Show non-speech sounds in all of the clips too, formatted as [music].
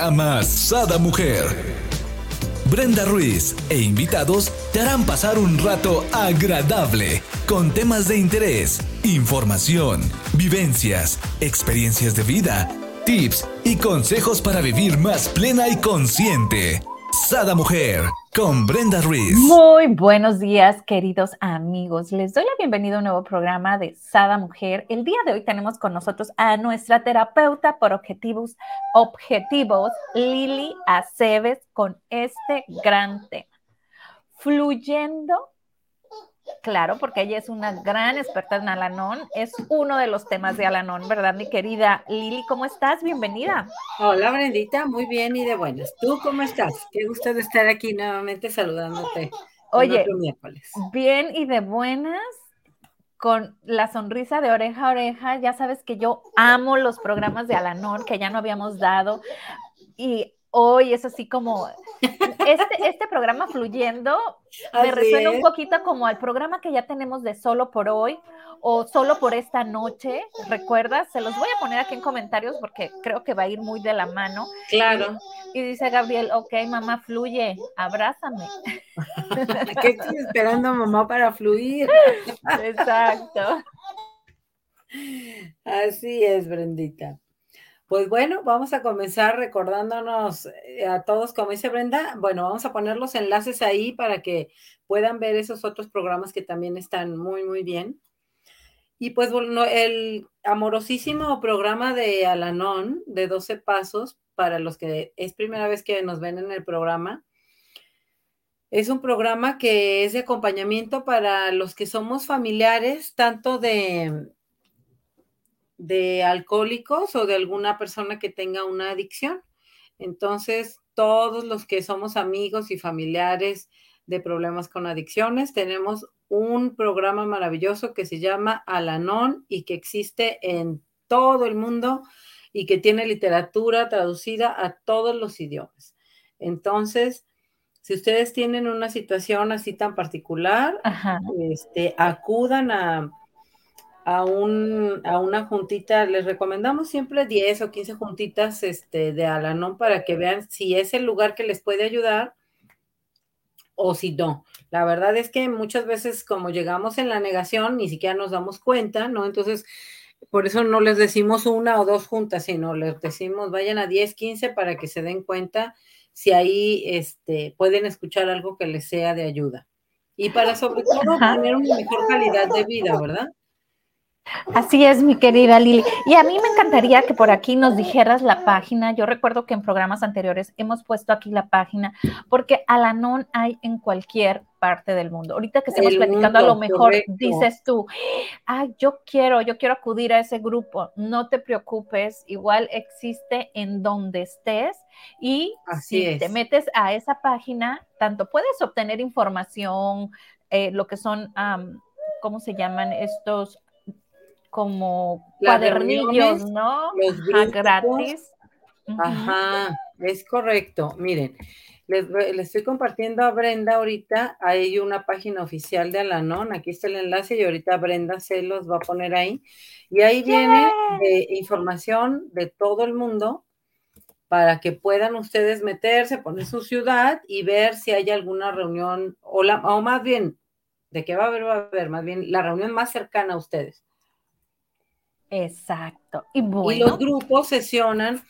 Amasada Mujer. Brenda Ruiz e invitados te harán pasar un rato agradable con temas de interés, información, vivencias, experiencias de vida, tips y consejos para vivir más plena y consciente. Sada Mujer con Brenda Ruiz. Muy buenos días, queridos amigos. Les doy la bienvenida a un nuevo programa de Sada Mujer. El día de hoy tenemos con nosotros a nuestra terapeuta por objetivos, objetivos Lili Aceves, con este gran tema. Fluyendo Claro, porque ella es una gran experta en Alanón. Es uno de los temas de Alanón, ¿verdad, mi querida Lili? ¿Cómo estás? Bienvenida. Hola, Brendita. Muy bien y de buenas. ¿Tú cómo estás? Qué gusto de estar aquí nuevamente saludándote. Oye, bien y de buenas con la sonrisa de oreja a oreja. Ya sabes que yo amo los programas de Alanón que ya no habíamos dado. Y hoy es así como este, este programa fluyendo me resuena un poquito como al programa que ya tenemos de solo por hoy o solo por esta noche, ¿recuerdas? Se los voy a poner aquí en comentarios porque creo que va a ir muy de la mano. Claro. Y, dice Gabriel, ok, mamá, fluye, abrázame. [laughs] ¿Qué estoy esperando, mamá, para fluir? Exacto. Así es, Brendita. Pues bueno, vamos a comenzar recordándonos eh, a todos, como dice Brenda, bueno, vamos a poner los enlaces ahí para que puedan ver esos otros programas que también están muy, muy bien. Y pues bueno, el amorosísimo programa de Alanón de 12 pasos, para los que es primera vez que nos ven en el programa, es un programa que es de acompañamiento para los que somos familiares, tanto de de alcohólicos o de alguna persona que tenga una adicción. Entonces, todos los que somos amigos y familiares de problemas con adicciones, tenemos un programa maravilloso que se llama Alanon y que existe en todo el mundo y que tiene literatura traducida a todos los idiomas. Entonces, si ustedes tienen una situación así tan particular, este, acudan a, a, un, a una juntita, les recomendamos siempre 10 o 15 juntitas este, de Alanón para que vean si es el lugar que les puede ayudar o si no. La verdad es que muchas veces como llegamos en la negación, ni siquiera nos damos cuenta, ¿no? Entonces, por eso no les decimos una o dos juntas, sino les decimos vayan a 10, 15 para que se den cuenta si ahí este, pueden escuchar algo que les sea de ayuda. Y para sobre todo tener una mejor calidad de vida, ¿verdad? Así es, mi querida Lili. Y a mí me encantaría que por aquí nos dijeras la página. Yo recuerdo que en programas anteriores hemos puesto aquí la página, porque Alanon hay en cualquier parte del mundo. Ahorita que estamos platicando, a lo mejor dices tú, ay, yo quiero, yo quiero acudir a ese grupo. No te preocupes, igual existe en donde estés. Y si te metes a esa página, tanto puedes obtener información, eh, lo que son, ¿cómo se llaman estos? Como cuadernillos, ¿no? Los gratis. Ajá, es correcto. Miren, les, estoy compartiendo a Brenda ahorita, hay una página oficial de Alanon, aquí está el enlace y ahorita Brenda se los va a poner ahí. Y ahí viene información de todo el mundo para que puedan ustedes meterse, poner su ciudad y ver si hay alguna reunión, o, la, o más bien, de qué va a haber, va a haber, más bien la reunión más cercana a ustedes. Exacto. Y, los grupos sesionan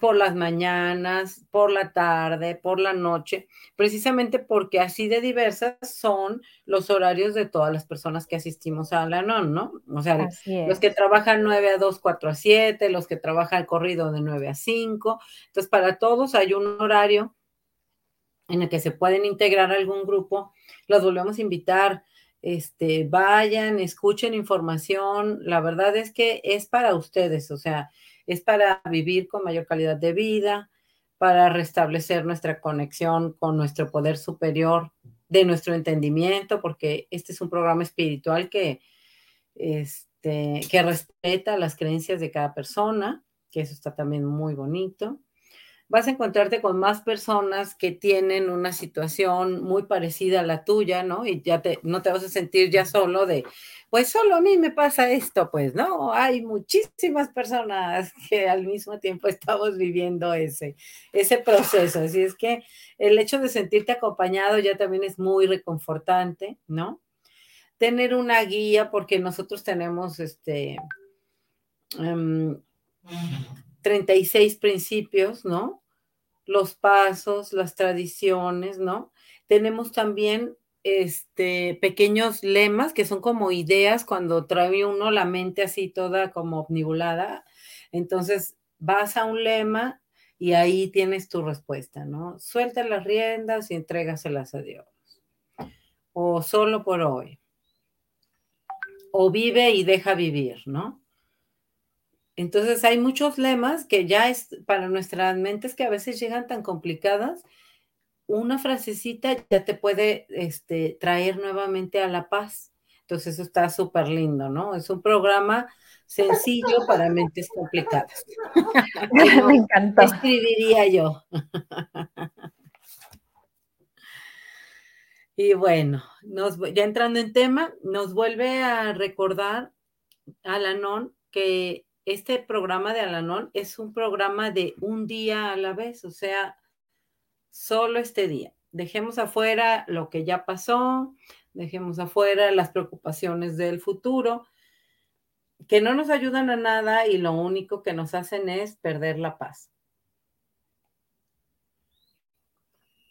por las mañanas, por la tarde, por la noche, precisamente porque así de diversas son los horarios de todas las personas que asistimos a la NON, ¿no? O sea, los que trabajan 9 a 2, 4 a 7, los que trabajan corrido de 9 a 5. Entonces, para todos hay un horario en el que se pueden integrar algún grupo. Los volvemos a invitar este, vayan, escuchen información. La verdad es que es para ustedes, o sea, es para vivir con mayor calidad de vida, para restablecer nuestra conexión con nuestro poder superior de nuestro entendimiento, porque este es un programa espiritual que, este, que respeta las creencias de cada persona, que eso está también muy bonito. Vas a encontrarte con más personas que tienen una situación muy parecida a la tuya, ¿no? Y ya te, no te vas a sentir ya solo de, pues solo a mí me pasa esto, pues no, hay muchísimas personas [laughs] que al mismo tiempo estamos viviendo ese, ese proceso. Así es que el hecho de sentirte acompañado ya también es muy reconfortante, ¿no? Tener una guía, porque nosotros tenemos este... 36 em, principios, ¿no? Los pasos, las tradiciones, ¿no? Tenemos también este, pequeños lemas que son como ideas cuando trae uno la mente así toda como omnibulada. Entonces vas a un lema y ahí tienes tu respuesta, ¿no? Suelta las riendas y entrégaselas a Dios. O solo por hoy. O vive y deja vivir, ¿no? Entonces hay muchos lemas que ya es para nuestras mentes que a veces llegan tan complicadas una frasecita ya te puede este, traer nuevamente a la paz. Entonces eso está súper lindo, ¿no? Es un programa sencillo para mentes complicadas. [laughs] Me encantó. Escribiría yo. y bueno, nos, ya entrando en tema, nos vuelve a recordar Alanon que este programa de Alanon es un programa de un día a la vez, o sea, solo este día. Dejemos afuera lo que ya pasó, dejemos afuera las preocupaciones del futuro, que no nos ayudan a nada y lo único que nos hacen es perder la paz.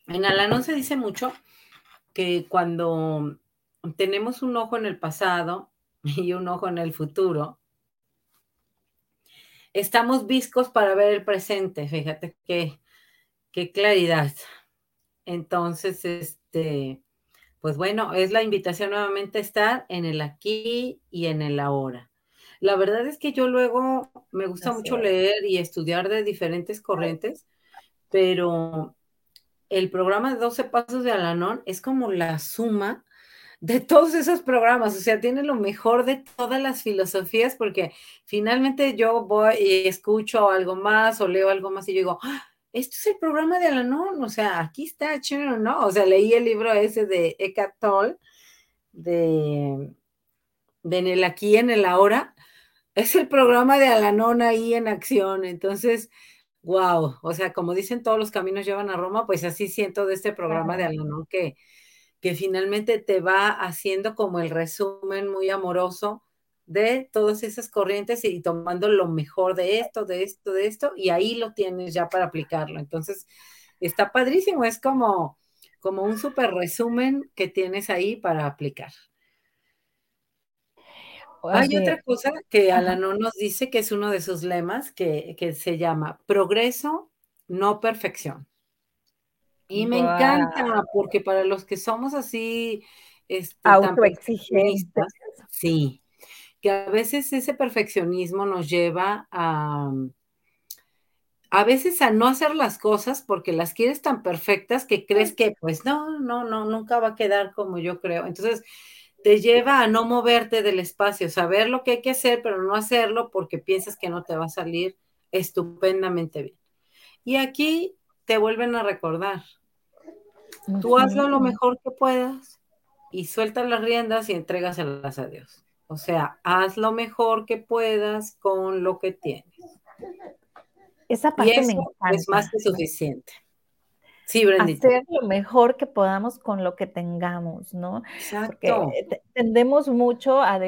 En Alanón se dice mucho que cuando tenemos un ojo en el pasado [laughs] y un ojo en el futuro, estamos viscos para ver el presente. Fíjate que Qué claridad. Entonces, este, pues bueno, es la invitación nuevamente a estar en el aquí y en el ahora. La verdad es que yo luego me gusta mucho leer y estudiar de diferentes corrientes, pero el programa de 12 Pasos de Alanón es como la suma de todos esos programas, o sea, tiene lo mejor de todas las filosofías, porque finalmente yo voy y escucho algo más o leo algo más y yo digo, ¡ah! esto es el programa de Alanon, o sea, aquí está, chévere, ¿no? O sea, leí el libro ese de Eckhart Tolle, de, de En el aquí, en el ahora, es el programa de Alanon ahí en acción, entonces, wow, o sea, como dicen todos los caminos llevan a Roma, pues así siento de este programa de Alanon que, que finalmente te va haciendo como el resumen muy amoroso de todas esas corrientes y tomando lo mejor de esto, de esto, de esto, y ahí lo tienes ya para aplicarlo. Entonces, está padrísimo, es como, como un súper resumen que tienes ahí para aplicar. Hay otra cosa que Alanón nos dice que es uno de sus lemas que, se llama progreso, no perfección. Y me encanta porque para los que somos así, este, autoexigentes, sí, que a veces ese perfeccionismo nos lleva a, a veces a no hacer las cosas porque las quieres tan perfectas que crees que pues no, no, no, nunca va a quedar como yo creo. Entonces te lleva a no moverte del espacio, saber lo que hay que hacer, pero no hacerlo porque piensas que no te va a salir estupendamente bien. Y aquí te vuelven a recordar, tú hazlo lo mejor que puedas y suelta las riendas y entrégaselas a Dios. O sea, haz lo mejor que puedas con lo que tienes. Esa parte me es más que suficiente. Sí, Brendita. Hacer lo mejor que podamos con lo que tengamos, ¿no? Exacto. Porque tendemos mucho a,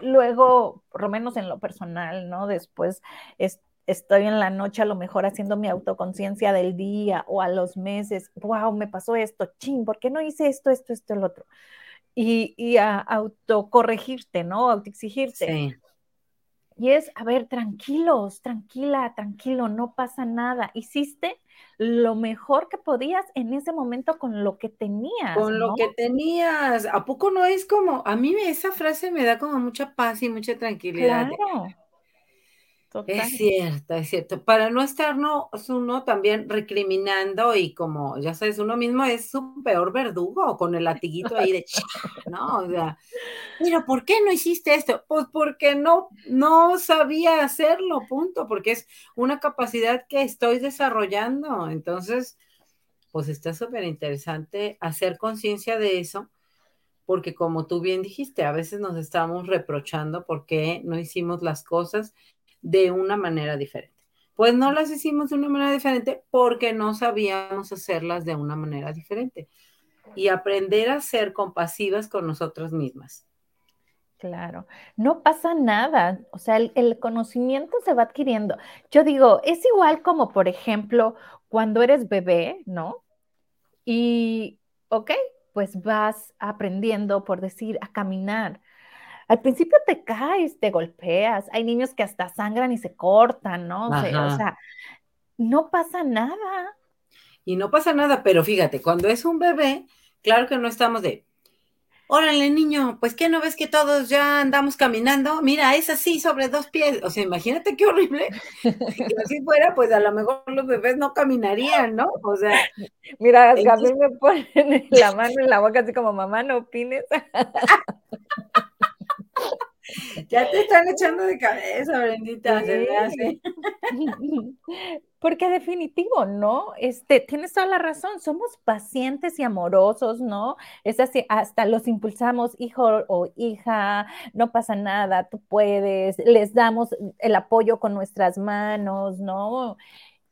luego, por lo menos en lo personal, ¿no? Después estoy en la noche a lo mejor haciendo mi autoconciencia del día o a los meses, wow, me pasó esto, ching, ¿por qué no hice esto, esto, esto, el otro? y, a autocorregirte, ¿no? Autoexigirte. Sí. Y es, a ver, tranquilos, tranquila, tranquilo, no pasa nada. Hiciste lo mejor que podías en ese momento con lo que tenías. Con lo que tenías. ¿A poco no es como, a mí esa frase me da como mucha paz y mucha tranquilidad? Claro. Es cierto, es cierto. Para no estarnos uno también recriminando y como, ya sabes, uno mismo es su peor verdugo con el latiguito ahí de, ¿no? O sea, pero ¿por qué no hiciste esto? Pues porque no, no sabía hacerlo, punto, porque es una capacidad que estoy desarrollando. Entonces, pues está súper interesante hacer conciencia de eso porque como tú bien dijiste, a veces nos estamos reprochando porque no hicimos las cosas de una manera diferente. Pues no las hicimos de una manera diferente porque no sabíamos hacerlas de una manera diferente. Y aprender a ser compasivas con nosotras mismas. Claro, no pasa nada, o sea, el, conocimiento se va adquiriendo. Yo digo, es igual como, por ejemplo, cuando eres bebé, ¿no? Y, ok, pues vas aprendiendo, por decir, a caminar. Al principio te caes, te golpeas, hay niños que hasta sangran y se cortan, ¿no? O sea, no pasa nada. Y no pasa nada, pero fíjate, cuando es un bebé, claro que no estamos de, órale niño, pues ¿qué no ves que todos ya andamos caminando? Mira, es así sobre dos pies. O sea, imagínate qué horrible. [laughs] si así fuera, pues a lo mejor los bebés no caminarían, ¿no? O sea. Mira, a mí me ponen [laughs] la mano en la boca así como mamá, no opines. [laughs] Ya te están echando de cabeza, Brendita, [laughs] Porque definitivo, ¿no? Este, tienes toda la razón, somos pacientes y amorosos, ¿no? Es así, hasta los impulsamos, hijo o hija, no pasa nada, tú puedes, les damos el apoyo con nuestras manos, ¿no?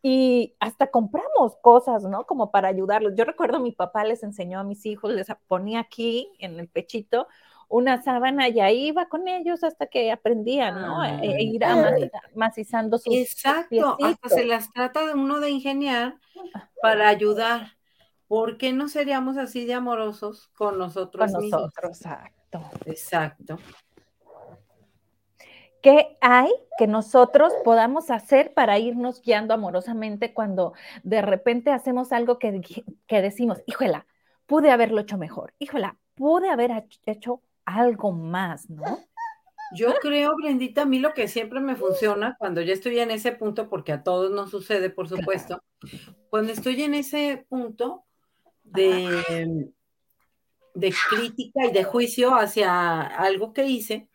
Y hasta compramos cosas, ¿no? Como para ayudarlos. Yo recuerdo mi papá les enseñó a mis hijos, les ponía aquí en el pechito una sábana y ahí iba con ellos hasta que aprendían, ¿no? E, e ir macizando sus Exacto, hasta se las trata de uno de ingeniar para ayudar. ¿Por qué no seríamos así de amorosos con nosotros con nosotros, exacto. Exacto. ¿Qué hay que nosotros podamos hacer para irnos guiando amorosamente cuando de repente hacemos algo que, que decimos, híjola, pude haberlo hecho mejor, híjola, pude haber hecho algo más, ¿no? Yo creo, Brendita, a mí lo que siempre me funciona cuando ya estoy en ese punto, porque a todos nos sucede, por supuesto, cuando estoy en ese punto de, de crítica y de juicio hacia algo que hice,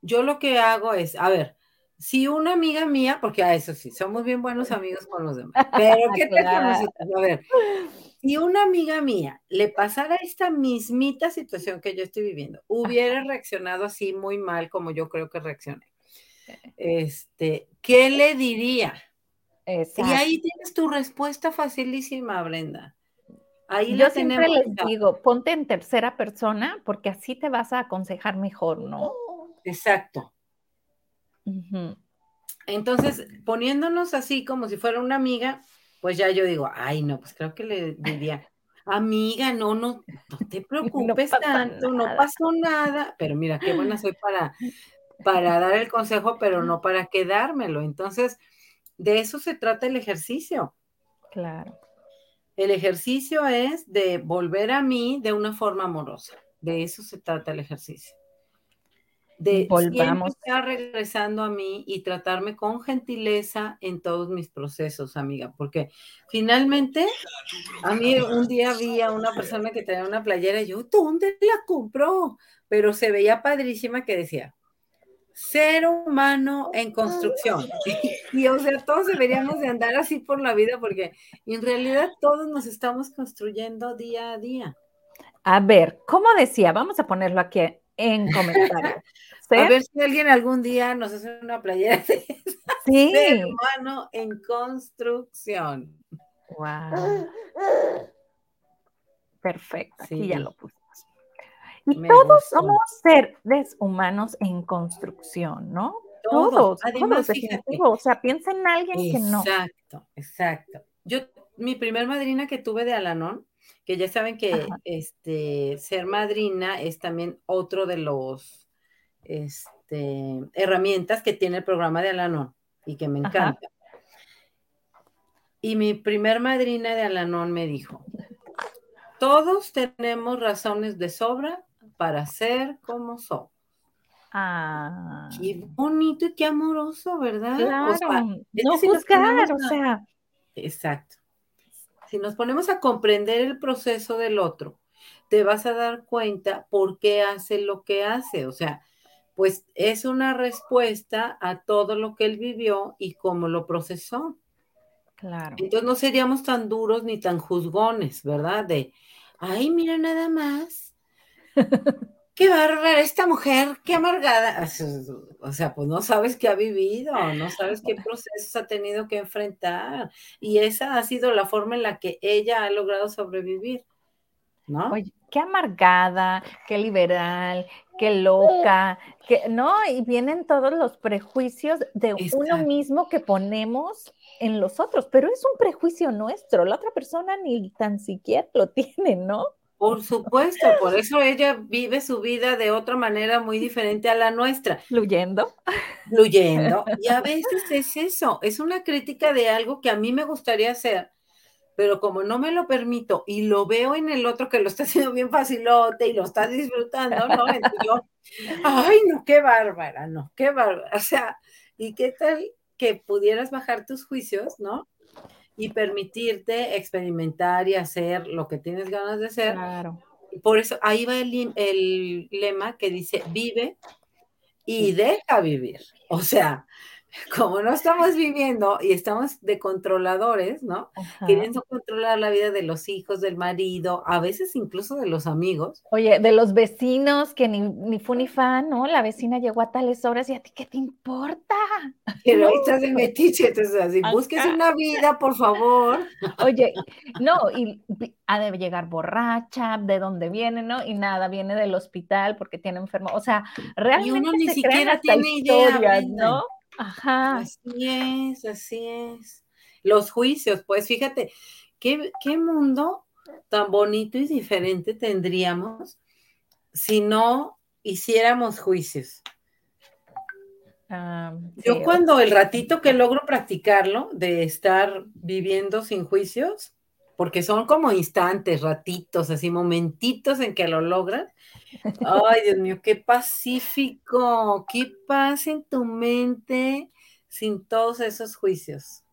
yo lo que hago es, a ver, si una amiga mía, porque a eso sí, somos bien buenos amigos con los demás, pero [laughs] ¿qué te conoces? A ver, si una amiga mía le pasara esta mismita situación que yo estoy viviendo, hubiera reaccionado así muy mal como yo creo que reaccioné, este, ¿qué le diría? Y ahí tienes tu respuesta facilísima, Brenda. Ahí yo siempre les digo, ponte en tercera persona porque así te vas a aconsejar mejor, ¿no? Exacto. Entonces, poniéndonos así como si fuera una amiga, pues ya yo digo, ay, no, pues creo que le diría, amiga, no, no, no te [laughs] preocupes tanto, no pasó nada, pero mira, qué buena soy para, para dar el consejo, pero no para quedármelo. Entonces, de eso se trata el ejercicio. Claro. El ejercicio es de volver a mí de una forma amorosa. De eso se trata el ejercicio de Volvamos. estar regresando a mí y tratarme con gentileza en todos mis procesos, amiga, porque finalmente a mí un día vi a una persona que tenía una playera y yo, ¿dónde la compró? Pero se veía padrísima que decía, ser humano en construcción. [laughs] Y, o sea, todos deberíamos de andar así por la vida porque en realidad todos nos estamos construyendo día a día. A ver, ¿cómo decía? Vamos a ponerlo aquí en comentarios. [laughs] A ver si alguien algún día nos hace una playera de sí. humano en construcción. Wow. Perfecto, aquí ya lo pusimos. Y todos somos seres humanos en construcción, ¿no? Todos, Además, o sea, piensa en alguien que no. Exacto, exacto. Yo, mi primer madrina que tuve de Alanón, que ya saben que este, ser madrina es también otro de los este, herramientas que tiene el programa de Alanón y que me encanta. Y mi primer madrina de Alanón me dijo, todos tenemos razones de sobra para ser como somos. Ah. Qué bonito y qué amoroso, ¿verdad? Claro, O sea, no juzgar, o sea, Exacto. Si nos ponemos a comprender el proceso del otro, te vas a dar cuenta por qué hace lo que hace. O sea, pues es una respuesta a todo lo que él vivió y cómo lo procesó. claro. Entonces no seríamos tan duros ni tan juzgones, ¿verdad? De, ay, mira nada más. [laughs] Qué bárbara esta mujer, qué amargada. [laughs] O sea, pues no sabes qué ha vivido, no sabes qué procesos ha tenido que enfrentar. Y esa ha sido la forma en la que ella ha logrado sobrevivir, ¿no? Oye, qué amargada, qué liberal, qué loca, que no, y vienen todos los prejuicios de uno mismo que ponemos en los otros, pero es un prejuicio nuestro, la otra persona ni tan siquiera lo [laughs] tiene, ¿no? Por supuesto, por eso ella vive su vida de otra manera muy diferente a la nuestra. Fluyendo. fluyendo. [laughs] Y a veces es eso, es una crítica de algo que a mí me gustaría hacer, pero como no me lo permito y lo veo en el otro que lo está haciendo bien facilote y lo está disfrutando, ¿no? [laughs] Entonces yo, ay, no, qué bárbara, no, qué bárbara. O sea, ¿y qué tal que pudieras bajar tus juicios, ¿no? Y permitirte experimentar y hacer lo que tienes ganas de hacer. Claro. Por eso ahí va el, el lema que dice, vive y deja vivir. O sea, [laughs] como no estamos viviendo y estamos de controladores, ¿no? Ajá. Queriendo controlar la vida de los hijos, del marido, a veces incluso de los amigos. Oye, de los vecinos que ni, ni fu ni fan, ¿no? La vecina llegó a tales horas y a ti, ¿qué te importa? [laughs] Pero ahí estás de metiche, entonces así, Ajá. búsquese una vida, por favor. [laughs] Oye, no, y ha de llegar borracha, de dónde viene, ¿no? Y nada, viene del hospital porque tiene enfermo. O sea, realmente uno ni se siquiera hasta tiene idea, historias, Brenda. ¿no? Ajá. Así es, así es. Los juicios, pues fíjate, ¿qué, qué mundo tan bonito y diferente tendríamos si no hiciéramos juicios? Ah, Yo sí, cuando el ratito que logro practicarlo, de estar viviendo sin juicios, porque son como instantes, ratitos, así momentitos en que lo logras. Ay, Dios mío, qué pacífico, qué paz en tu mente sin todos esos juicios.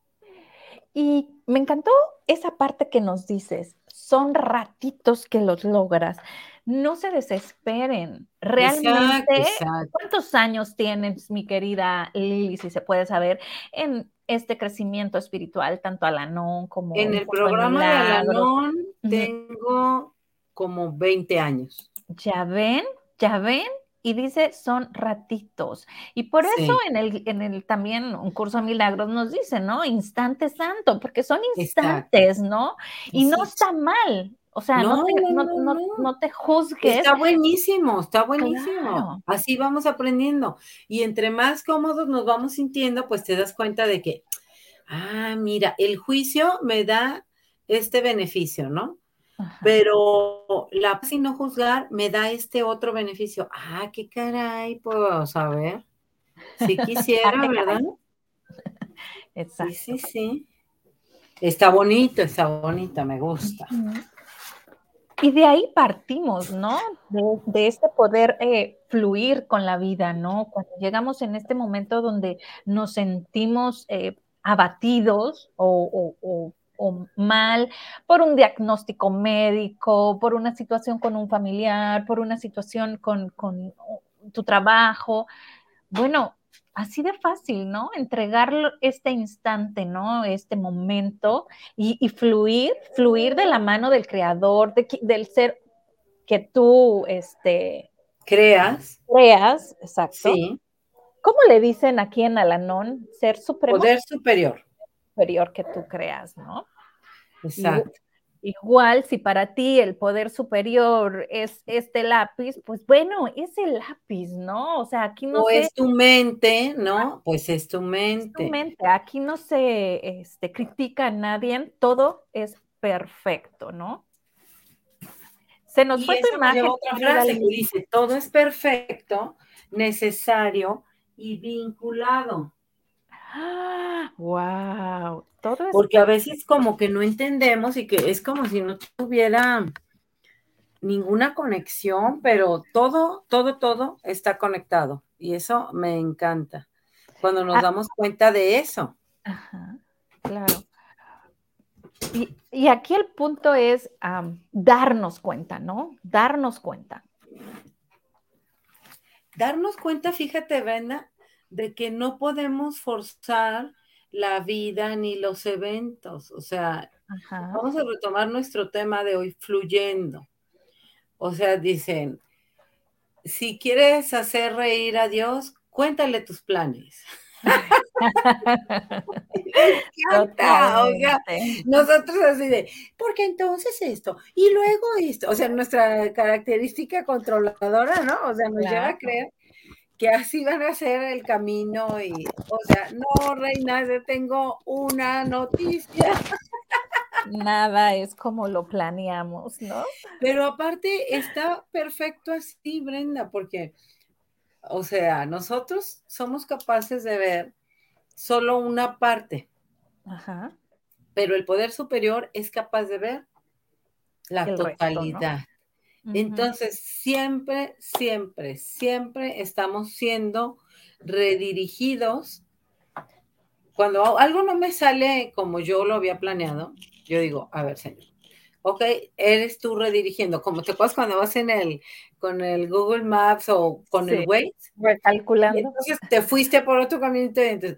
Y me encantó esa parte que nos dices, son ratitos que los logras. No se desesperen. Realmente, Exacto, exacto. ¿cuántos años tienes, mi querida Lili, si se puede saber, en este crecimiento espiritual, tanto Alanón como En el de programa de Milagros? Alanón tengo como 20 años. Ya ven, ya ven, y dice son ratitos. Y por Sí. eso en el, en el también un curso de milagros nos dice, ¿no? Instante santo, porque son instantes, ¿no? Y no está mal. O sea, no, No, te, no, no, te juzgues. Está buenísimo, está buenísimo. Claro. Así vamos aprendiendo. Y entre más cómodos nos vamos sintiendo, pues te das cuenta de que, ah, mira, el juicio me da este beneficio, ¿no? Ajá. Pero la paz y no juzgar me da este otro beneficio. Ah, qué caray, pues a ver. Si [laughs] quisiera. ¿verdad? Exacto. [laughs] Sí, sí, sí. Está bonito, está bonito, me gusta. Y de ahí partimos, ¿no? De, de este poder eh, fluir con la vida, ¿no? Cuando llegamos en este momento donde nos sentimos eh, abatidos o, o- o- o mal por un diagnóstico médico, por una situación con un familiar, por una situación con, con tu trabajo. Bueno, así de fácil, ¿no? Entregar este instante, ¿no? Este momento y, y fluir, fluir de la mano del creador, de del ser que tú este, ¿Creas? creas, exacto. Sí. ¿Cómo le dicen aquí en Alanón? Ser supremo Poder superior. Superior que tú creas, ¿no? Exacto. Igual, si para ti el poder superior es este lápiz, pues bueno, es el lápiz, ¿no? O sea, aquí no o se es tu mente, ¿no? Pues es tu es mente. tu mente, aquí no se este, critica a nadie, todo es perfecto, ¿no? Se nos Y fue tu imagen. otra frase que dice, todo es perfecto, necesario y vinculado. [gasps] ¡Ah! ¡Wow! Todo es Porque a veces como que no entendemos y que es como si no tuviera ninguna conexión, pero todo, todo, todo está conectado. Y eso me encanta. Cuando nos ah. damos cuenta de eso. Ajá, claro. Y, aquí el punto es darnos cuenta, ¿no? Darnos cuenta. Darnos cuenta, fíjate, Brenda, de que no podemos forzar la vida ni los eventos. O sea, vamos a retomar nuestro tema de hoy, fluyendo. O sea, dicen, si quieres hacer reír a Dios, cuéntale tus planes. [laughs] encanta, o sea, nosotros así de, porque entonces esto, y luego esto, o sea, nuestra característica controladora, ¿no? O sea, nos lleva a creer que así van a ser el camino y, o sea, no, reina, yo tengo una noticia. Nada es como lo planeamos, ¿no? Pero aparte está perfecto así, Brenda, porque, o sea, nosotros somos capaces de ver solo una parte. Ajá. Pero el poder superior es capaz de ver la totalidad. Entonces, siempre, siempre, siempre estamos siendo redirigidos. Cuando algo no me sale como yo lo había planeado, yo digo, a ver, señor, ok, eres tú redirigiendo, como te acuerdas cuando vas en el, con el Google Maps o con el Waze. Calculando. Entonces te fuiste por otro camino, entonces,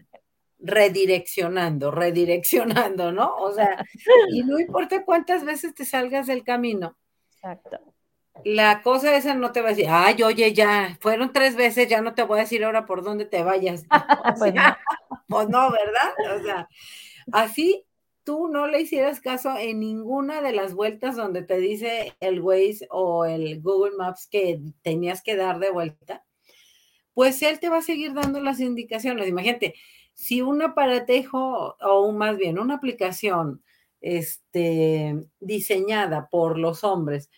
redireccionando, redireccionando, ¿no? O sea, [laughs] y no importa cuántas veces te salgas del camino. Exacto. La cosa esa no te va a decir, ay, oye, ya, fueron tres veces, ya no te voy a decir ahora por dónde te vayas. [laughs] pues, no. pues no, ¿verdad? O sea, así tú no le hicieras caso en ninguna de las vueltas donde te dice el Waze o el Google Maps que tenías que dar de vuelta, pues él te va a seguir dando las indicaciones. Imagínate, si un aparatejo o más bien una aplicación este, diseñada por los hombres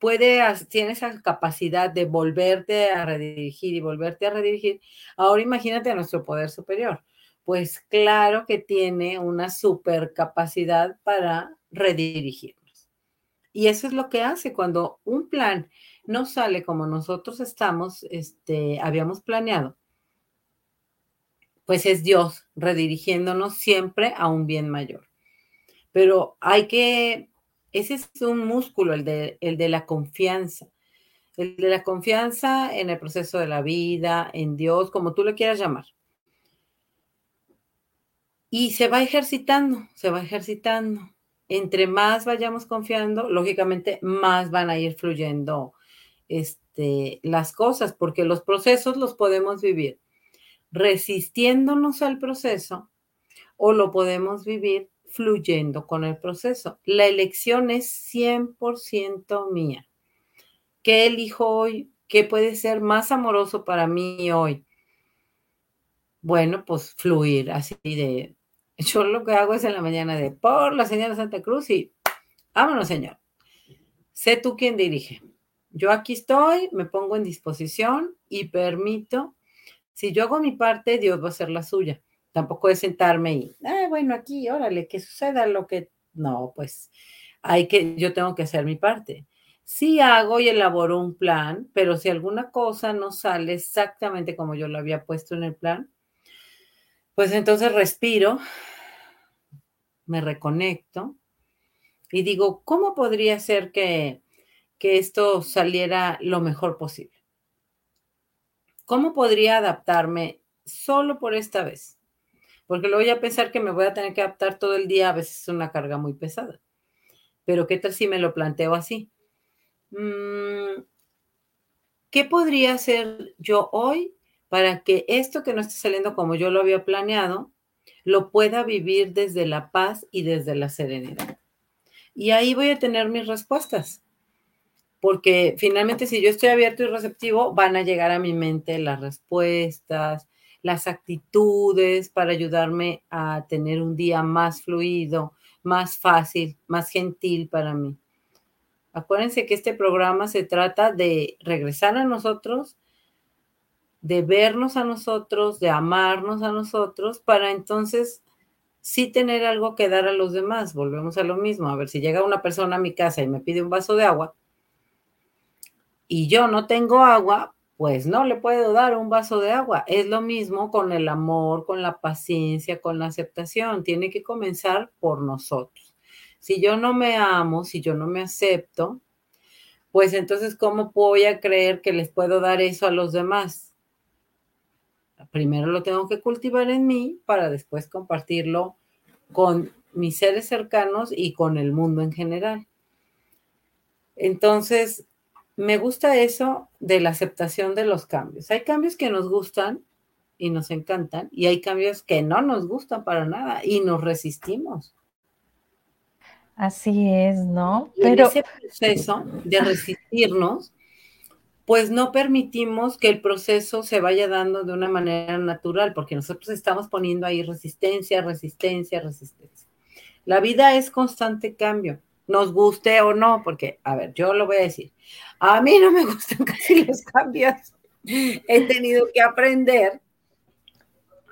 puede, tiene esa capacidad de volverte a redirigir y volverte a redirigir, ahora imagínate a nuestro poder superior. Pues claro que tiene una super capacidad para redirigirnos. Y eso es lo que hace cuando un plan no sale como nosotros estamos, este, habíamos planeado pues es Dios redirigiéndonos siempre a un bien mayor. Pero hay que, ese es un músculo, el de, el de la confianza. El de la confianza en el proceso de la vida, en Dios, como tú lo quieras llamar. Y se va ejercitando, se va ejercitando. Entre más vayamos confiando, lógicamente más van a ir fluyendo este, las cosas, porque los procesos los podemos vivir resistiéndonos al proceso o lo podemos vivir fluyendo con el proceso. La elección es 100% mía. ¿Qué elijo hoy? ¿Qué puede ser más amoroso para mí hoy? Bueno, pues fluir así de... Yo lo que hago es en la mañana de por la de Santa Cruz y vámonos, Señor. Sé tú quien dirige. Yo aquí estoy, me pongo en disposición y permito si yo hago mi parte, Dios va a hacer la suya. Tampoco es sentarme y, ah, bueno, aquí, órale, que suceda lo que... No, pues hay que, yo tengo que hacer mi parte. Sí hago y elaboro un plan, pero si alguna cosa no sale exactamente como yo lo había puesto en el plan, pues entonces respiro, me reconecto y digo, ¿cómo podría ser que, que esto saliera lo mejor posible? ¿Cómo podría adaptarme solo por esta vez? Porque luego voy a pensar que me voy a tener que adaptar todo el día, a veces es una carga muy pesada. Pero ¿qué tal si me lo planteo así? Mm, ¿Qué podría hacer yo hoy para que esto que no esté saliendo como yo lo había planeado, lo pueda vivir desde la paz y desde la serenidad? Y ahí voy a tener mis respuestas porque finalmente si yo estoy abierto y receptivo, van a llegar a mi mente las respuestas, las actitudes para ayudarme a tener un día más fluido, más fácil, más gentil para mí. Acuérdense que este programa se trata de regresar a nosotros, de vernos a nosotros, de amarnos a nosotros, para entonces sí tener algo que dar a los demás. Volvemos a lo mismo. A ver, si llega una persona a mi casa y me pide un vaso de agua, y yo no tengo agua, pues no le puedo dar un vaso de agua. Es lo mismo con el amor, con la paciencia, con la aceptación. Tiene que comenzar por nosotros. Si yo no me amo, si yo no me acepto, pues entonces, ¿cómo voy a creer que les puedo dar eso a los demás? Primero lo tengo que cultivar en mí para después compartirlo con mis seres cercanos y con el mundo en general. Entonces, me gusta eso de la aceptación de los cambios. Hay cambios que nos gustan y nos encantan y hay cambios que no nos gustan para nada y nos resistimos. Así es, ¿no? Pero ese proceso de resistirnos, pues no permitimos que el proceso se vaya dando de una manera natural, porque nosotros estamos poniendo ahí resistencia, resistencia, resistencia. La vida es constante cambio, nos guste o no, porque, a ver, yo lo voy a decir, a mí no me [laughs] gustan casi los cambios. He tenido que aprender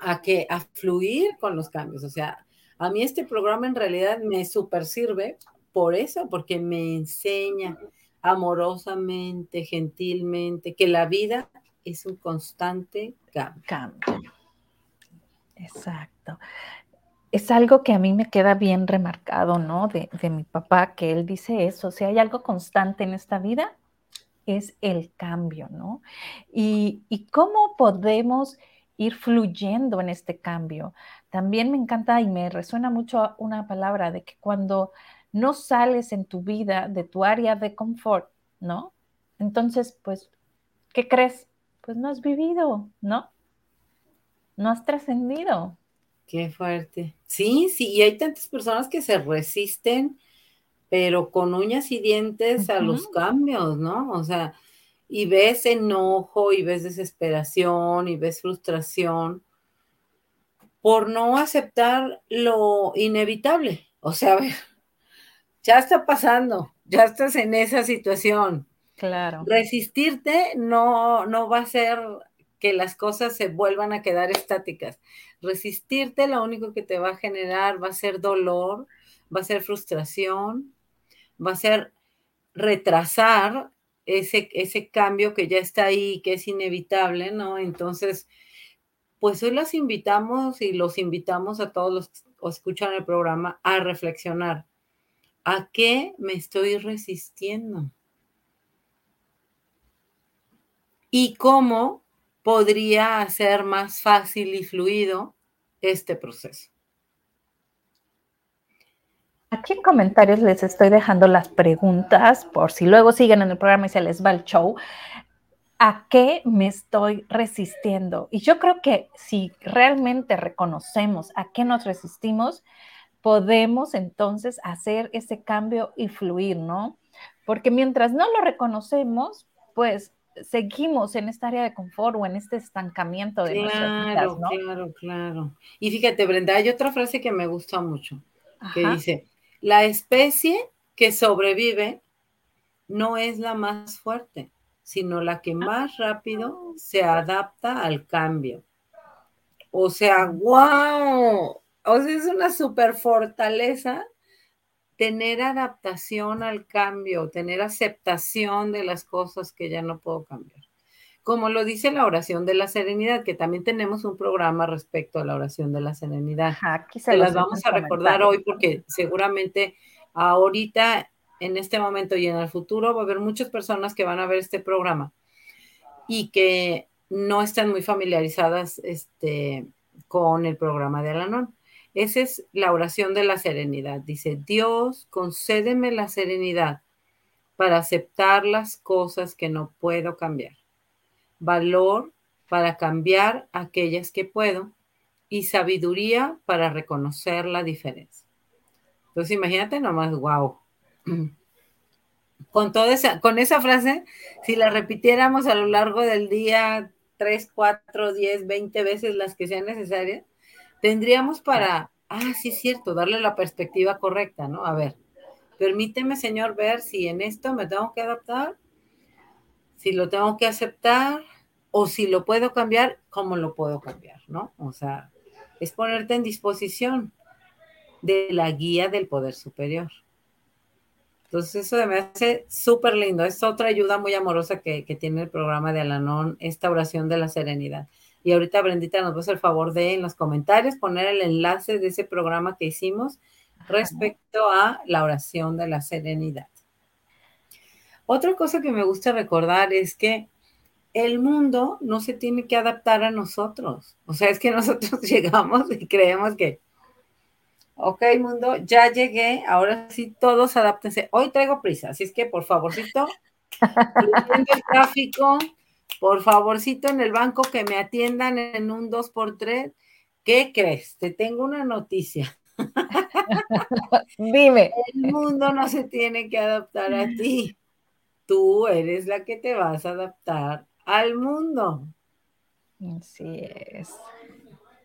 a que a fluir con los cambios, o sea, a mí este programa en realidad me super sirve por eso, porque me enseña amorosamente, gentilmente, que la vida es un constante cambio. Exacto. Es algo que a mí me queda bien remarcado, ¿no? De, de mi papá, que él dice eso, si hay algo constante en esta vida, es el cambio, ¿no? Y, y cómo podemos ir fluyendo en este cambio. También me encanta y me resuena mucho una palabra de que cuando no sales en tu vida de tu área de confort, ¿no? Entonces, pues, ¿qué crees? Pues no has vivido, ¿no? No has trascendido. Qué fuerte. Sí, sí, y hay tantas personas que se resisten, pero con uñas y dientes a los cambios, ¿no? O sea, y ves enojo y ves desesperación y ves frustración por no aceptar lo inevitable. O sea, a ver, [laughs] ya está pasando, ya estás en esa situación. Claro. Resistirte no, no va a ser que las cosas se vuelvan a quedar estáticas. Resistirte lo único que te va a generar va a ser dolor, va a ser frustración, va a ser retrasar ese, ese cambio que ya está ahí, que es inevitable, ¿no? Entonces, pues hoy las invitamos y los invitamos a todos los que escuchan el programa a reflexionar. ¿A qué me estoy resistiendo? ¿Y cómo podría hacer más fácil y fluido este proceso? Aquí en comentarios les estoy dejando las preguntas por si luego siguen en el programa y se les va el show. ¿A qué me estoy resistiendo? Y yo creo que si realmente reconocemos a qué nos resistimos, podemos entonces hacer ese cambio y fluir, ¿no? Porque mientras no lo reconocemos, pues seguimos en esta área de confort o en este estancamiento de nuestras vidas, ¿no? Claro, claro. Y fíjate, Brenda, hay otra frase que me gusta mucho, que dice, la especie que sobrevive no es la más fuerte, sino la que más rápido se adapta al cambio. O sea, wow, o sea, es una super fortaleza tener adaptación al cambio, tener aceptación de las cosas que ya no puedo cambiar. Como lo dice la oración de la serenidad, que también tenemos un programa respecto a la oración de la serenidad. Aquí se las vamos a recordar hoy porque seguramente ahorita, en este momento y en el futuro, va a haber muchas personas que van a ver este programa y que no están muy familiarizadas este, con el programa de Alanón. Esa es la oración de la serenidad. Dice, Dios, concédeme la serenidad para aceptar las cosas que no puedo cambiar valor para cambiar aquellas que puedo y sabiduría para reconocer la diferencia. Entonces imagínate nomás, wow. [clears throat] Con toda esa, con esa frase, si la repitiéramos a lo largo del día tres, cuatro, diez, veinte veces las que sean necesarias, tendríamos para, ah, sí es cierto, darle la perspectiva correcta, ¿no? A ver, permíteme, Señor, ver si en esto me tengo que adaptar si lo tengo que aceptar o si lo puedo cambiar, ¿cómo lo puedo cambiar? ¿No? O sea, es ponerte en disposición de la guía del poder superior. Entonces eso me hace súper lindo. Es otra ayuda muy amorosa que, tiene el programa de Alanón, esta oración de la serenidad. Y ahorita Brendita nos va a hacer el favor de en los comentarios poner el enlace de ese programa que hicimos respecto a la oración de la serenidad. Otra cosa que me gusta recordar es que el mundo no se tiene que adaptar a nosotros. O sea, es que [laughs] nosotros llegamos y creemos que Ok, mundo, ya llegué. Ahora sí, todos adáptense. Hoy traigo prisa, así es que por favorcito, [laughs] el tráfico, por favorcito en el banco que me atiendan en un 2x3. ¿Qué crees? Te tengo una noticia. [laughs] Dime. El mundo no se tiene que adaptar a ti. Tú eres la que te vas a adaptar al mundo. Así es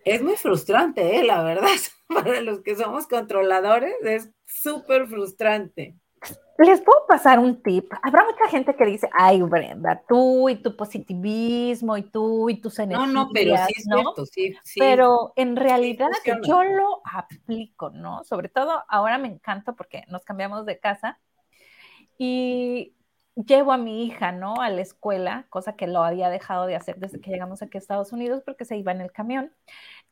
es muy frustrante, ¿eh? la verdad, [laughs] para los que somos controladores, es súper frustrante. Les puedo pasar un tip. Habrá mucha gente que dice, ay, Brenda, tú y tu positivismo y tú y tus energías. No, no, pero sí es cierto, sí, sí. Pero en realidad yo lo aplico, ¿no? Sobre todo ahora me encanta porque nos cambiamos de casa y llevo a mi hija, ¿no? A la escuela, cosa que lo había dejado de hacer desde que llegamos aquí a Estados Unidos porque se iba en el camión.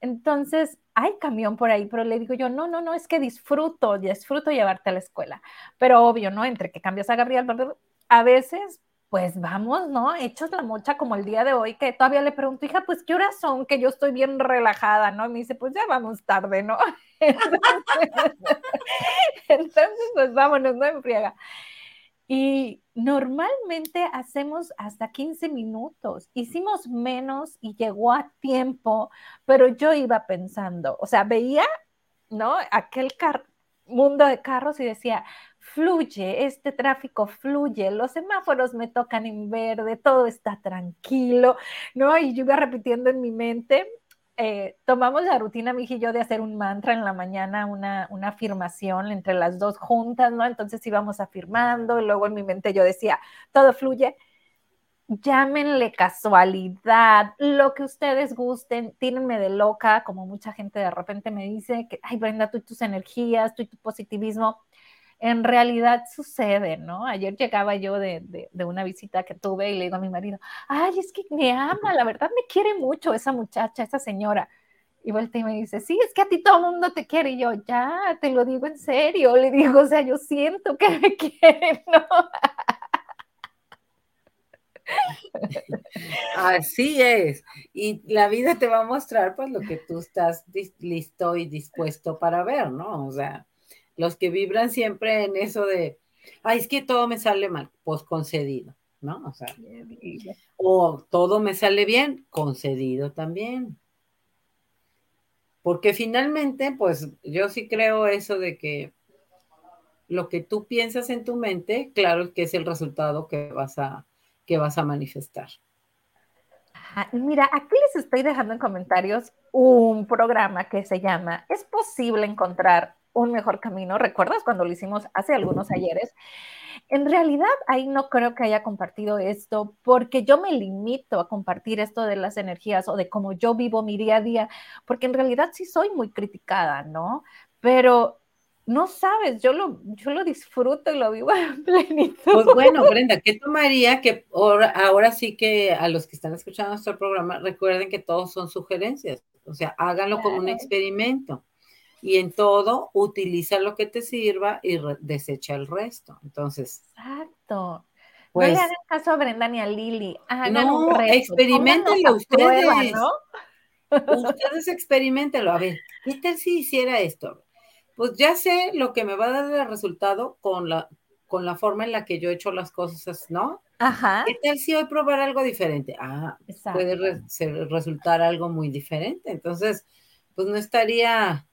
Entonces, hay camión por ahí, pero le digo yo, no, no, no, es que disfruto, disfruto llevarte a la escuela. Pero obvio, ¿no? Entre que cambias a Gabriel, a veces, pues vamos, ¿no? Hechos la mocha como el día de hoy, que todavía le pregunto, hija, pues, ¿qué horas son? Que yo estoy bien relajada, ¿no? Me dice, pues ya vamos tarde, ¿no? [laughs] [laughs] Entonces, pues vámonos, no en friega. Y normalmente hacemos hasta 15 minutos. Hicimos menos y llegó a tiempo, pero yo iba pensando, o sea, veía, ¿no? Aquel mundo de carros y decía, fluye, este tráfico fluye, los semáforos me tocan en verde, todo está tranquilo, ¿no? Y yo iba repitiendo en mi mente eh, tomamos la rutina, mi y yo, de hacer un mantra en la mañana, una, una afirmación entre las dos juntas, ¿no? Entonces íbamos afirmando y luego en mi mente yo decía, todo fluye. Llámenle casualidad, lo que ustedes gusten, tínenme de loca, como mucha gente de repente me dice que, ay Brenda, tú y tus energías, tú y tu positivismo, en realidad sucede, ¿no? Ayer llegaba yo de, una visita que tuve y le digo a mi marido, ay, es que me ama, la verdad me quiere mucho esa muchacha, esa señora. Y vuelta y me dice, sí, es que a ti todo el mundo te quiere. Y yo, ya, te lo digo en serio. Le digo, o sea, yo siento que me [laughs] quiere, ¿no? Así es. Y la vida te va a mostrar, pues, lo que tú estás listo y dispuesto para ver, ¿no? O sea, los que vibran siempre en eso de, ay, es que todo me sale mal, pues concedido, ¿no? O sea, o todo me sale bien, concedido también. Porque finalmente, pues yo sí creo eso de que lo que tú piensas en tu mente, claro que es el resultado que vas a, que vas a manifestar. Mira, aquí les estoy dejando en comentarios un programa que se llama ¿Es posible encontrar un mejor camino. ¿Recuerdas cuando lo hicimos hace algunos ayeres? En realidad, ahí no creo que haya compartido esto porque yo me limito a compartir esto de las energías o de cómo yo vivo mi día a día, porque en realidad sí soy muy criticada, ¿no? Pero no sabes, yo lo, yo lo disfruto y lo vivo [laughs] en plenitud. Pues bueno, Brenda, ¿qué tomaría que ahora, ahora sí que a los que están escuchando nuestro programa, recuerden que todos son sugerencias, o sea, háganlo como un experimento y en todo utiliza lo que te sirva y desecha el resto. Entonces. Exacto. Pues, no le hagan caso a Brenda ni a Lili. no, experimentenlo ustedes. ¿no? ustedes experimentenlo. A ver, ¿qué tal si hiciera esto? Pues ya sé lo que me va a dar el resultado con la, con la forma en la que yo he hecho las cosas, ¿no? Ajá. ¿Qué tal si hoy probar algo diferente? Ah, puede resultar algo muy diferente. Entonces, pues no estaría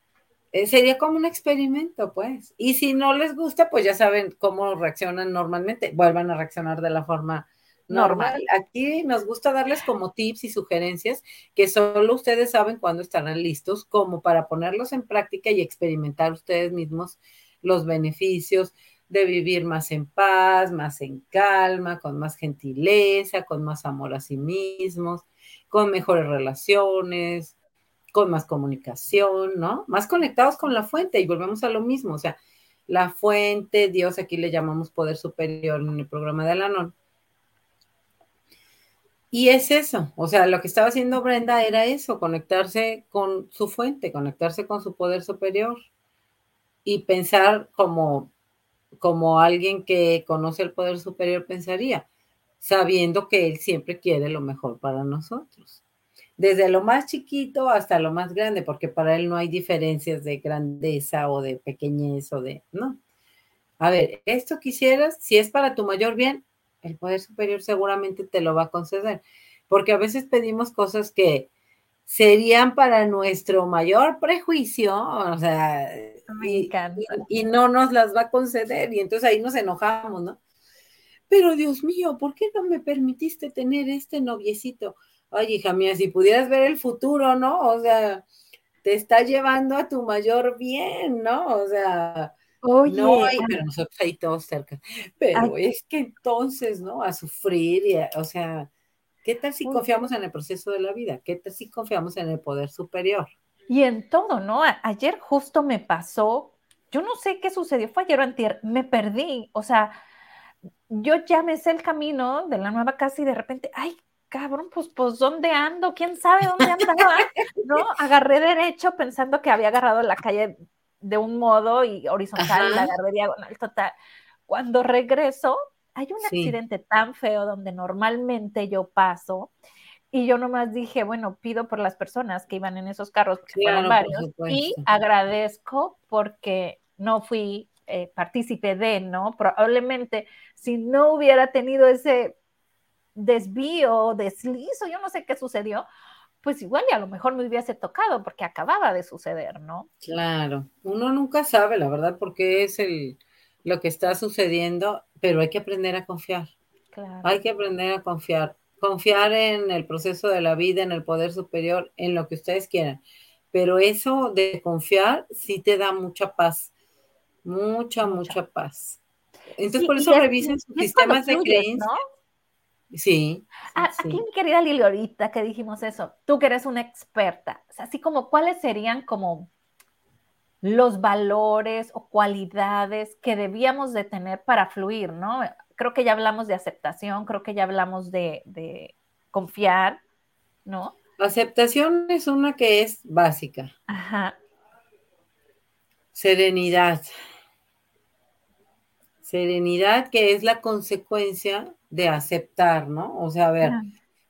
eh, sería como un experimento, pues. Y si no les gusta, pues ya saben cómo reaccionan normalmente. Vuelvan a reaccionar de la forma normal. Aquí nos gusta darles como tips y sugerencias que solo ustedes saben cuándo estarán listos, como para ponerlos en práctica y experimentar ustedes mismos los beneficios de vivir más en paz, más en calma, con más gentileza, con más amor a sí mismos, con mejores relaciones, con más comunicación, ¿no? Más conectados con la fuente y volvemos a lo mismo, o sea, la fuente, Dios, aquí le llamamos poder superior en el programa de Alanon. Y es eso, o sea, lo que estaba haciendo Brenda era eso, conectarse con su fuente, conectarse con su poder superior y pensar como, como alguien que conoce el poder superior pensaría, sabiendo que él siempre quiere lo mejor para nosotros. Desde lo más chiquito hasta lo más grande, porque para él no hay diferencias de grandeza o de pequeñez o de, no. A ver, esto quisieras, si es para tu mayor bien, el poder superior seguramente te lo va a conceder, porque a veces pedimos cosas que serían para nuestro mayor prejuicio, o sea, y, y, no nos las va a conceder, y entonces ahí nos enojamos, ¿no? Pero Dios mío, ¿por qué no me permitiste tener este noviecito? Ay, hija mía, si pudieras ver el futuro, ¿no? O sea, te está llevando a tu mayor bien, ¿no? O sea, Oye, no hay, pero nosotros ahí todos cerca. Pero es que entonces, ¿no? A sufrir, y o sea, ¿qué tal si confiamos en el proceso de la vida? ¿Qué tal si confiamos en el poder superior? Y en todo, ¿no? ayer justo me pasó, yo no sé qué sucedió, fue ayer o antier, me perdí, o sea, yo ya me sé el camino de la nueva casa y de repente, ay, cabrón, pues, pues, ¿dónde ando? ¿Quién sabe dónde andaba? [laughs] ¿No? Agarré derecho pensando que había agarrado la calle de un modo y horizontal, la agarré diagonal, total. Cuando regreso, hay un accidente tan feo donde normalmente yo paso y yo nomás dije, bueno, pido por las personas que iban en esos carros, porque fueron varios, y agradezco porque no fui eh, partícipe de, ¿no? Probablemente si no hubiera tenido ese desvío, deslizo, yo no sé qué sucedió, pues igual y a lo mejor me hubiese tocado porque acababa de suceder, ¿no? Claro, uno nunca sabe, la verdad, porque es el, lo que está sucediendo, pero hay que aprender a confiar. Hay que aprender a confiar. Confiar en el proceso de la vida, en el poder superior, en lo que ustedes quieran. Pero eso de confiar sí te da mucha paz. Mucha, mucha, paz. Entonces, por eso revisen sus sistemas de creencia. Sí. Ah, aquí, mi querida Lili, ahorita que dijimos eso, tú que eres una experta, así como cuáles serían como los valores o cualidades que debíamos de tener para fluir, ¿no? Creo que ya hablamos de aceptación, creo que ya hablamos de, de confiar, ¿no? Aceptación es una que es básica. Ajá. Serenidad. Serenidad que es la consecuencia de aceptar, ¿no? O sea, a ver,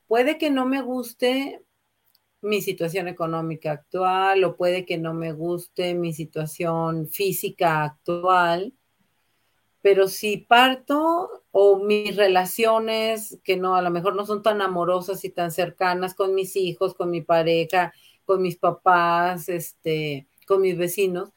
puede que no me guste mi situación económica actual o puede que no me guste mi situación física actual, pero si parto o mis relaciones que no, a lo mejor no son tan amorosas y tan cercanas con mis hijos, con mi pareja, con mis papás, este, con mis vecinos.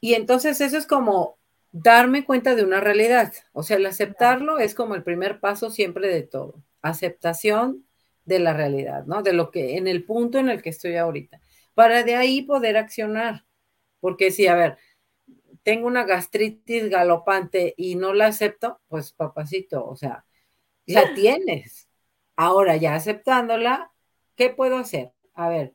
Y entonces eso es como darme cuenta de una realidad. O sea, el aceptarlo es como el primer paso siempre de todo. Aceptación de la realidad, ¿no? De lo que, en el punto en el que estoy ahorita. Para de ahí poder accionar. Porque si, a ver, tengo una gastritis galopante y no la acepto, pues papacito, o sea, la tienes. Ahora ya aceptándola, ¿qué puedo hacer? A ver,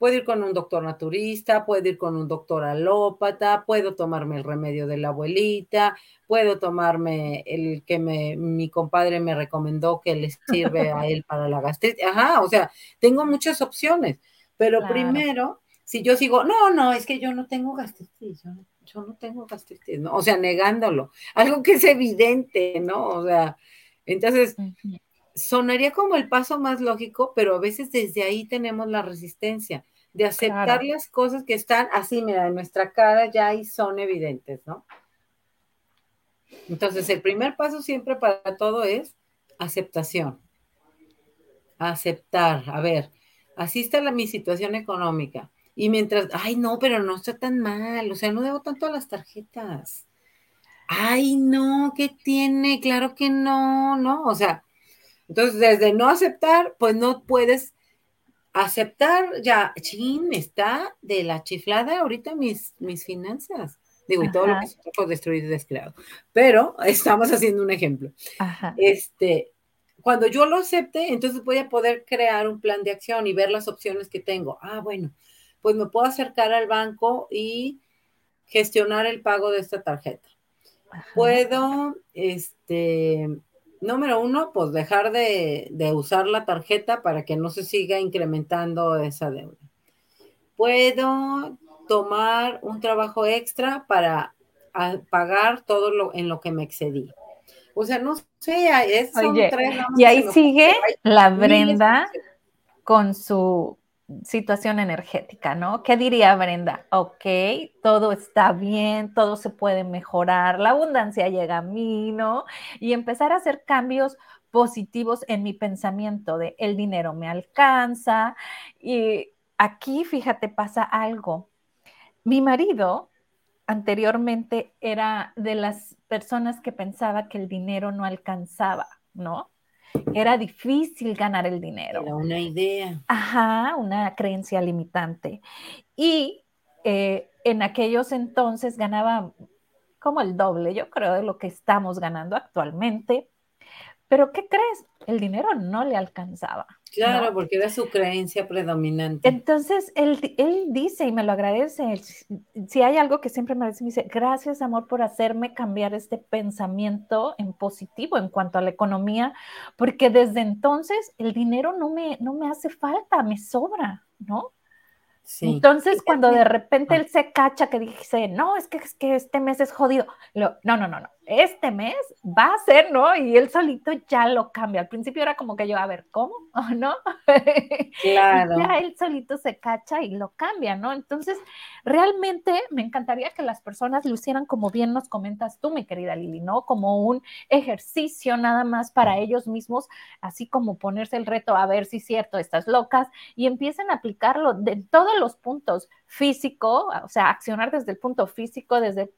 Puedo ir con un doctor naturista, puedo ir con un doctor alópata, puedo tomarme el remedio de la abuelita, puedo tomarme el que me, mi compadre me recomendó que le [laughs] sirve a él para la gastritis. Ajá, o sea, tengo muchas opciones, pero primero, si yo sigo, no, no, es que yo no tengo gastritis, yo, no tengo gastritis, ¿no? O sea, negándolo, algo que es evidente, ¿no? O sea, entonces sonaría como el paso más lógico, pero a veces desde ahí tenemos la resistencia de aceptar las cosas que están así, mira, en nuestra cara ya y son evidentes, ¿no? Entonces, el primer paso siempre para todo es aceptación. Aceptar, a ver, así está la, mi situación económica. Y mientras, ay, no, pero no está tan mal, o sea, no debo tanto a las tarjetas. Ay, no, ¿qué tiene? Claro que no, no, o sea, entonces, desde no aceptar, pues no puedes aceptar ya, chin, está de la chiflada ahorita mis, mis finanzas. Digo, y todo lo que se puede destruir y descreado. Pero [laughs] estamos haciendo un ejemplo. Este, cuando yo lo acepte, entonces voy a poder crear un plan de acción y ver las opciones que tengo. Ah, bueno, pues me puedo acercar al banco y gestionar el pago de esta tarjeta. Puedo, este, número uno, pues dejar de, de, usar la tarjeta para que no se siga incrementando esa deuda. Puedo tomar un trabajo extra para pagar todo lo en lo que me excedí. O sea, no sé, es, tres, y ahí sigue la Brenda con su situación energética, ¿no? ¿Qué diría Brenda? Ok, todo está bien, todo se puede mejorar, la abundancia llega a mí, ¿no? Y empezar a hacer cambios positivos en mi pensamiento de el dinero me alcanza. Y aquí, fíjate, pasa algo. Mi marido anteriormente era de las personas que pensaba que el dinero no alcanzaba, ¿no? Era difícil ganar el dinero. Era una idea. Ajá, una creencia limitante. Y eh, en aquellos entonces ganaba como el doble, yo creo, de lo que estamos ganando actualmente. Pero ¿qué crees? El dinero no le alcanzaba. Claro, porque era su creencia predominante. Entonces, él, él, dice, y me lo agradece, si hay algo que siempre me dice, me dice, gracias amor por hacerme cambiar este pensamiento en positivo en cuanto a la economía, porque desde entonces el dinero no me, no me hace falta, me sobra, ¿no? Entonces, cuando de repente él se cacha que dice, no, es que, es que este mes es jodido, no, no, no, no, este mes va a ser, ¿no? Y él solito ya lo cambia. Al principio era como que yo, a ver, ¿cómo? [laughs] ¿O no? [laughs] Claro. ya él solito se cacha y lo cambia, ¿no? Entonces, realmente me encantaría que las personas lo hicieran como bien nos comentas tú, mi querida Lili, ¿no? Como un ejercicio nada más para ellos mismos, así como ponerse el reto a ver si es cierto, estás locas, y empiecen a aplicarlo de todos los puntos físico, o sea, accionar desde el punto físico, desde el,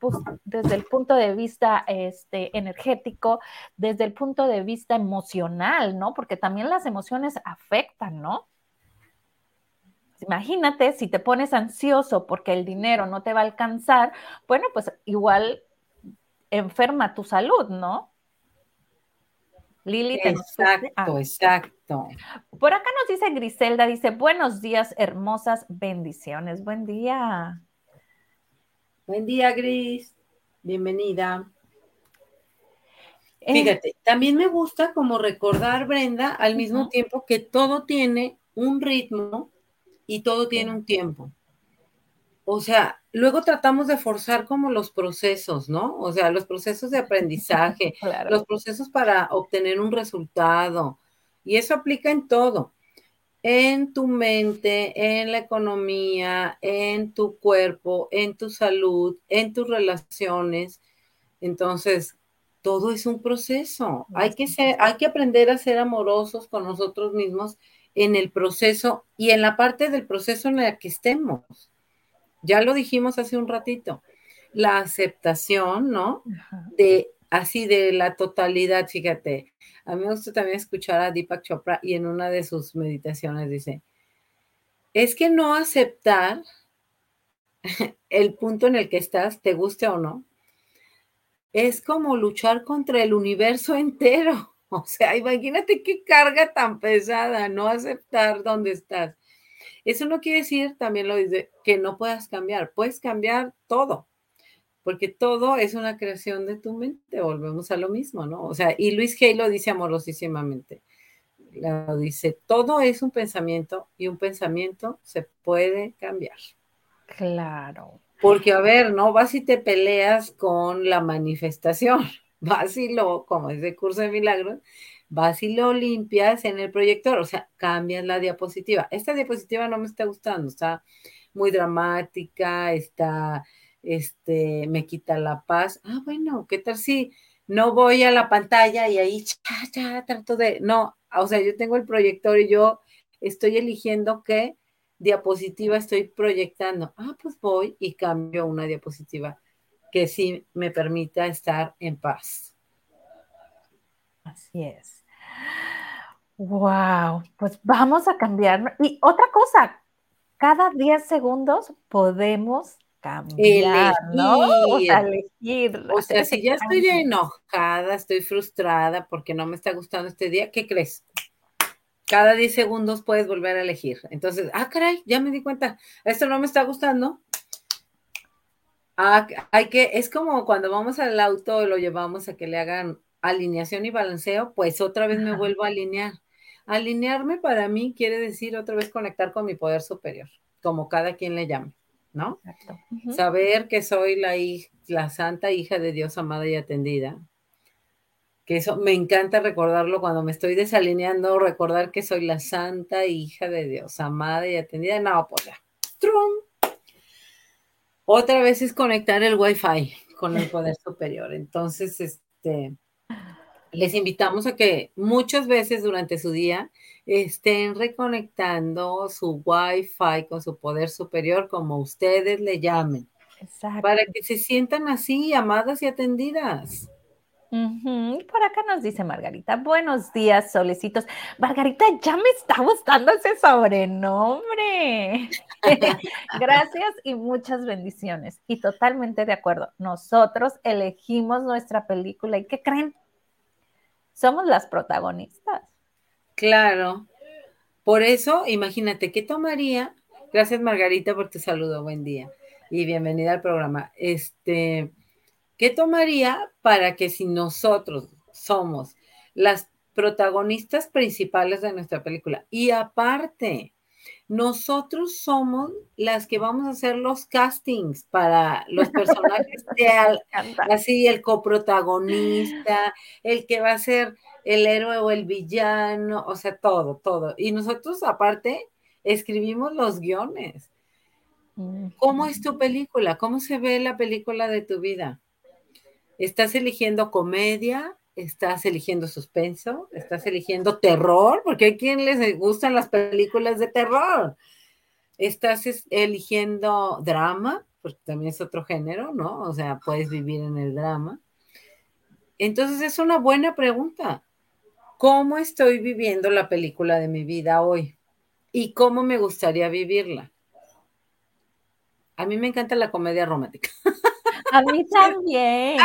desde el punto de vista este, energético, desde el punto de vista emocional, ¿no? Porque también las emociones afectan, ¿no? Imagínate si te pones ansioso porque el dinero no te va a alcanzar, bueno, pues igual enferma tu salud, ¿no? Lili, exacto, ah. exacto. Por acá nos dice Griselda, dice, buenos días, hermosas bendiciones. Buen día. Buen día, Gris. Bienvenida. Eh, Fíjate, también me gusta como recordar, Brenda, al mismo tiempo que todo tiene un ritmo y todo tiene un tiempo. O sea, luego tratamos de forzar como los procesos, ¿no? O sea, los procesos de aprendizaje, [laughs] los procesos para obtener un resultado. Y eso aplica en todo, en tu mente, en la economía, en tu cuerpo, en tu salud, en tus relaciones. Entonces, todo es un proceso. Hay que, ser, hay que aprender a ser amorosos con nosotros mismos en el proceso y en la parte del proceso en la que estemos. Ya lo dijimos hace un ratito, la aceptación, ¿no? De así de la totalidad, fíjate. A mí me gusta también escuchar a Deepak Chopra y en una de sus meditaciones dice, es que no aceptar [laughs] el punto en el que estás, te guste o no, es como luchar contra el universo [laughs] entero. O sea, imagínate qué carga tan pesada, no aceptar dónde estás. Eso no quiere decir, también lo dice, que no puedas cambiar. Puedes cambiar todo, porque todo es una creación de tu mente. Volvemos a lo mismo, ¿no? O sea, y Luis Hay lo dice amorosísimamente. Lo dice, todo es un pensamiento y un pensamiento se puede cambiar. Claro. Porque, a ver, no vas y te peleas con la manifestación, [laughs] vas y lo, como es de curso de milagros, vas y lo limpias en el proyector, o sea, cambias la diapositiva. Esta diapositiva no me está gustando, está muy dramática, está, este, me quita la paz. Ah, bueno, ¿qué tal si no voy a la pantalla y ahí, ya, ya, trato de, no, o sea, yo tengo el proyector y yo estoy eligiendo qué diapositiva estoy proyectando. Ah, pues voy y cambio una diapositiva que sí me permita estar en paz. Así es. Wow, pues vamos a cambiar. Y otra cosa, cada 10 segundos podemos cambiar, ¿no? O sea, elegir. O sea, si ya estoy enojada, estoy frustrada porque no me está gustando este día, ¿qué crees? Cada 10 segundos puedes volver a elegir. Entonces, ah, caray, ya me di cuenta, esto no me está gustando. Ah, hay que, es como cuando vamos al auto y lo llevamos a que le hagan alineación y balanceo, pues otra vez me vuelvo a alinear. Alinearme para mí quiere decir otra vez conectar con mi poder superior, como cada quien le llame, ¿no? Exacto. Saber que soy la, la santa hija de Dios amada y atendida. Que eso me encanta recordarlo cuando me estoy desalineando, recordar que soy la santa hija de Dios amada y atendida. No, pues ya. Otra vez es conectar el Wi-Fi con el poder superior. Entonces, este, les invitamos a que muchas veces durante su día estén reconectando su Wi-Fi con su poder superior, como ustedes le llamen, para que se sientan así, amadas y atendidas. Por acá nos dice Margarita, buenos días, solecitos. Margarita, ya me está gustando ese sobrenombre. [laughs] Gracias y muchas bendiciones. Y totalmente de acuerdo. Nosotros elegimos nuestra película y ¿qué creen? Somos las protagonistas. Claro. Por eso, imagínate, ¿qué tomaría? Gracias, Margarita, por tu saludo. Buen día y bienvenida al programa. Este ¿Qué tomaría para que si nosotros somos las protagonistas principales de nuestra película y aparte, nosotros somos las que vamos a hacer los castings para los personajes de [laughs] así el coprotagonista, el que va a ser el héroe o el villano, o sea, todo, todo. Y nosotros aparte escribimos los guiones. ¿Cómo es tu película? ¿Cómo se ve la película de tu vida? ¿Estás eligiendo comedia? ¿Estás eligiendo suspenso? ¿Estás eligiendo terror? Porque hay quien les gustan las películas de terror. ¿Estás eligiendo drama? Porque también es otro género, ¿no? O sea, puedes vivir en el drama. Entonces es una buena pregunta. ¿Cómo estoy viviendo la película de mi vida hoy? ¿Y cómo me gustaría vivirla? A mí me encanta la comedia romántica. [laughs] A mí también.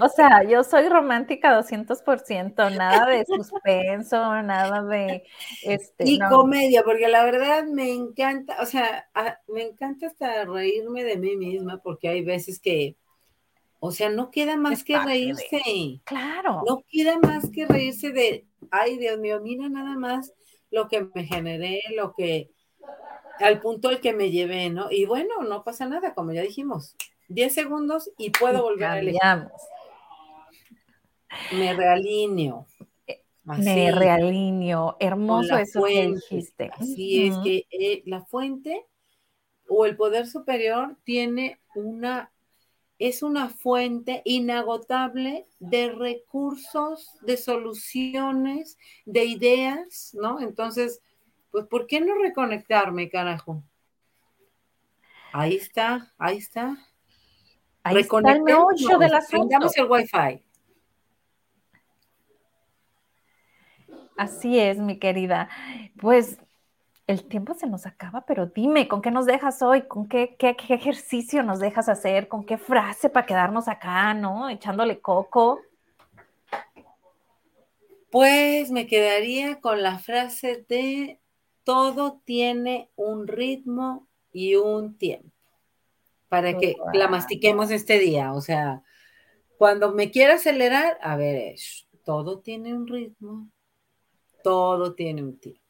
O sea, yo soy romántica 200%, nada de suspenso, nada de... Este, y comedia, porque la verdad me encanta, o sea, me encanta hasta reírme de mí misma, porque hay veces que, o sea, no queda más que reírse. Claro. No queda más que reírse de, ay, Dios mío, mira nada más lo que me generé, lo que, al punto al que me llevé, ¿no? Y bueno, no pasa nada, como ya dijimos, 10 segundos y puedo volver a elegir. Me realineo. Me realineo. Hermoso eso que dijiste. Así es que eh, la fuente o el poder superior tiene una, es una fuente inagotable de recursos, de soluciones, de ideas, ¿no? Entonces, pues, ¿por qué no reconectarme, carajo? Ahí está, ahí está. Ahí está el meollo del asunto. el Wi-Fi. Así es, mi querida. Pues el tiempo se nos acaba, pero dime, ¿con qué nos dejas hoy? ¿Con qué, qué, ejercicio nos dejas hacer? ¿Con qué frase para quedarnos acá, no? Echándole coco. Pues me quedaría con la frase de todo tiene un ritmo y un tiempo para que la mastiquemos este día. O sea, cuando me quiera acelerar, a ver, todo tiene un ritmo, todo tiene un tiempo.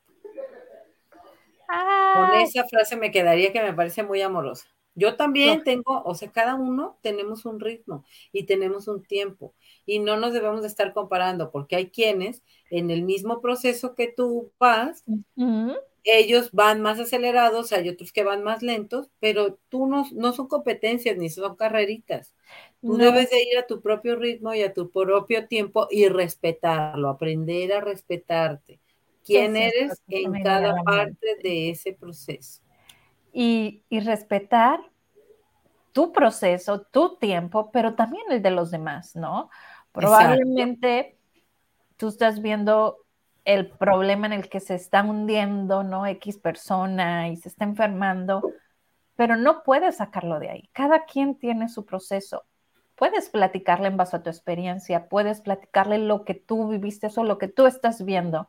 Con esa frase me quedaría que me parece muy amorosa. Yo también tengo, o sea, cada uno tenemos un ritmo y tenemos un tiempo y no nos debemos de estar comparando porque hay quienes en el mismo proceso que tú vas, ellos van más acelerados, hay otros que van más lentos, pero tú no, no son competencias ni son carreritas. Tú debes de ir a tu propio ritmo y a tu propio tiempo y respetarlo, aprender a respetarte. ¿Quién eres en cada parte de ese proceso? Y, y respetar tu proceso, tu tiempo, pero también el de los demás, ¿no? Probablemente tú estás viendo el problema en el que se está hundiendo, ¿no? X persona y se está enfermando, pero no puedes sacarlo de ahí. Cada quien tiene su proceso. Puedes platicarle en base a tu experiencia, puedes platicarle lo que tú viviste o lo que tú estás viendo,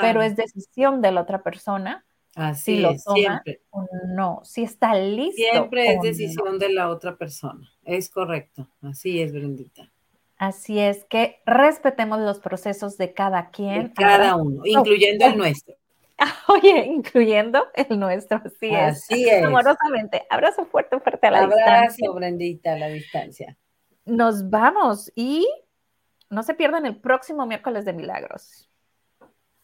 pero es decisión de la otra persona Así si lo toma siempre. o no, si está listo. Siempre es no. decisión de la otra persona. Es correcto. Así es, Brendita. Así es que respetemos los procesos de cada quien. De cada Abrazo uno, incluyendo el nuestro. [laughs] Oye, incluyendo el nuestro, así es. Así es. Amorosamente. Abrazo fuerte, fuerte a la Abrazo, distancia. Brendita, a la distancia. Nos vamos y no se pierdan el próximo miércoles de milagros.